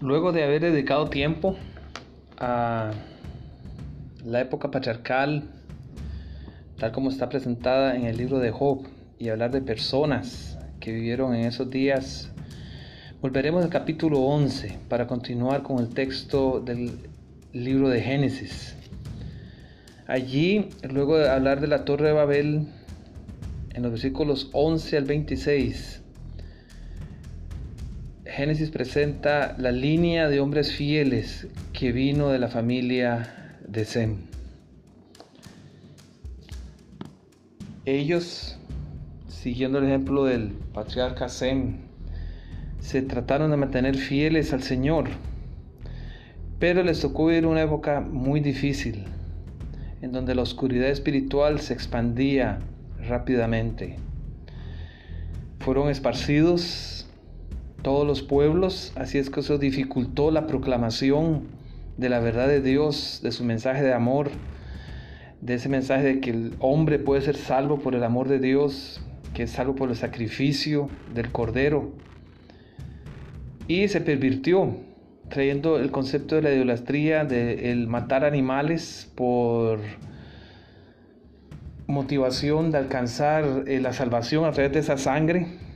Luego de haber dedicado tiempo a la época patriarcal, tal como está presentada en el libro de Job, y hablar de personas que vivieron en esos días, volveremos al capítulo 11 para continuar con el texto del libro de Génesis. Allí, luego de hablar de la Torre de Babel, en los versículos 11 al 26, Génesis presenta la línea de hombres fieles que vino de la familia de Sem. Ellos, siguiendo el ejemplo del patriarca Sem, se trataron de mantener fieles al Señor, pero les tocó vivir una época muy difícil, en donde la oscuridad espiritual se expandía rápidamente. Fueron esparcidos todos los pueblos, así es que eso dificultó la proclamación de la verdad de Dios, de su mensaje de amor, de ese mensaje de que el hombre puede ser salvo por el amor de Dios, que es salvo por el sacrificio del Cordero. Y se pervirtió, trayendo el concepto de la idolatría, de el matar animales por motivación de alcanzar eh, la salvación a través de esa sangre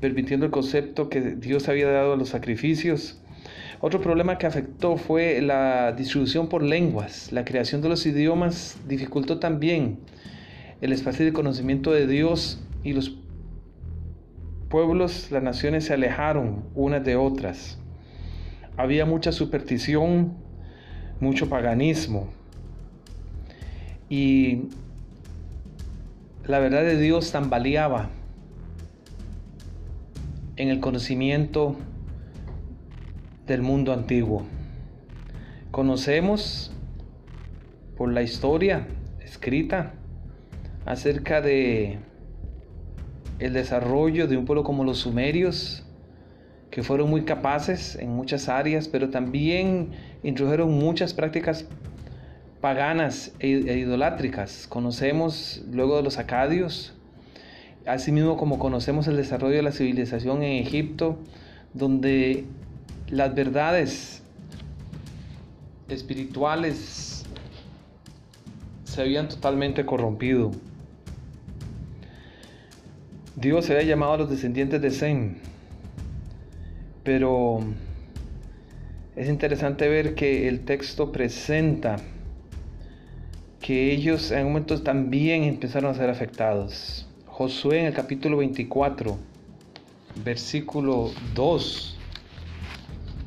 permitiendo el concepto que Dios había dado a los sacrificios. Otro problema que afectó fue la distribución por lenguas. La creación de los idiomas dificultó también el espacio de conocimiento de Dios y los pueblos, las naciones se alejaron unas de otras. Había mucha superstición, mucho paganismo. Y la verdad de Dios tambaleaba en el conocimiento del mundo antiguo. Conocemos por la historia escrita acerca de el desarrollo de un pueblo como los sumerios, que fueron muy capaces en muchas áreas, pero también introdujeron muchas prácticas paganas e, e idolátricas. Conocemos luego de los acadios, Asimismo, como conocemos el desarrollo de la civilización en Egipto, donde las verdades espirituales se habían totalmente corrompido. Dios se había llamado a los descendientes de Sem, pero es interesante ver que el texto presenta que ellos en un momento también empezaron a ser afectados. Josué en el capítulo 24, versículo 2,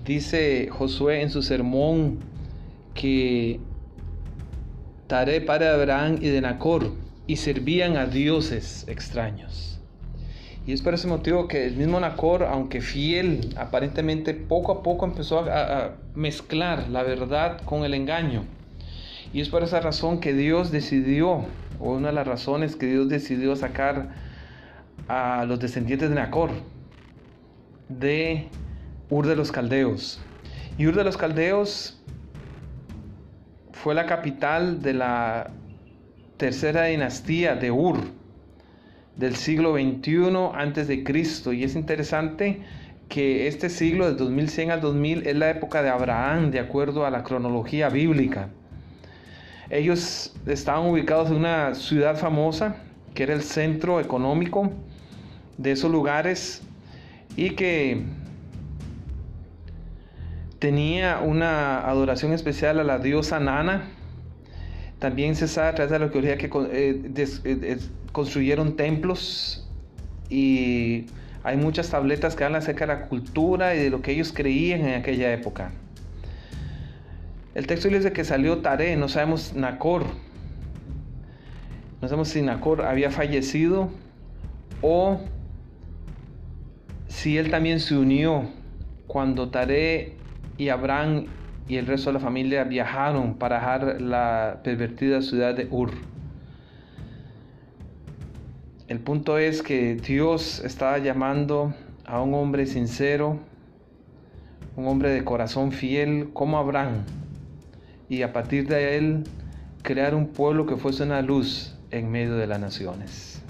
dice Josué en su sermón que Taré para Abraham y de Nacor y servían a dioses extraños. Y es por ese motivo que el mismo Nacor, aunque fiel, aparentemente poco a poco empezó a, mezclar la verdad con el engaño. Y es por esa razón que Dios decidió una de las razones que Dios decidió sacar a los descendientes de Nacor de Ur de los Caldeos. Y Ur de los Caldeos fue la capital de la tercera dinastía de Ur del siglo XXI antes de Cristo y es interesante que este siglo de 2100 al 2000 es la época de Abraham de acuerdo a la cronología bíblica. Ellos estaban ubicados en una ciudad famosa que era el centro económico de esos lugares y que tenía una adoración especial a la diosa Nana. También se sabe a través de la arqueología que eh, eh, construyeron templos y hay muchas tabletas que hablan acerca de la cultura y de lo que ellos creían en aquella época. El texto dice que salió Tare, no sabemos Nacor. No sabemos si Nacor había fallecido o si él también se unió cuando Tare y Abraham y el resto de la familia viajaron para dejar la pervertida ciudad de Ur. El punto es que Dios estaba llamando a un hombre sincero, un hombre de corazón fiel como Abraham y a partir de él crear un pueblo que fuese una luz en medio de las naciones.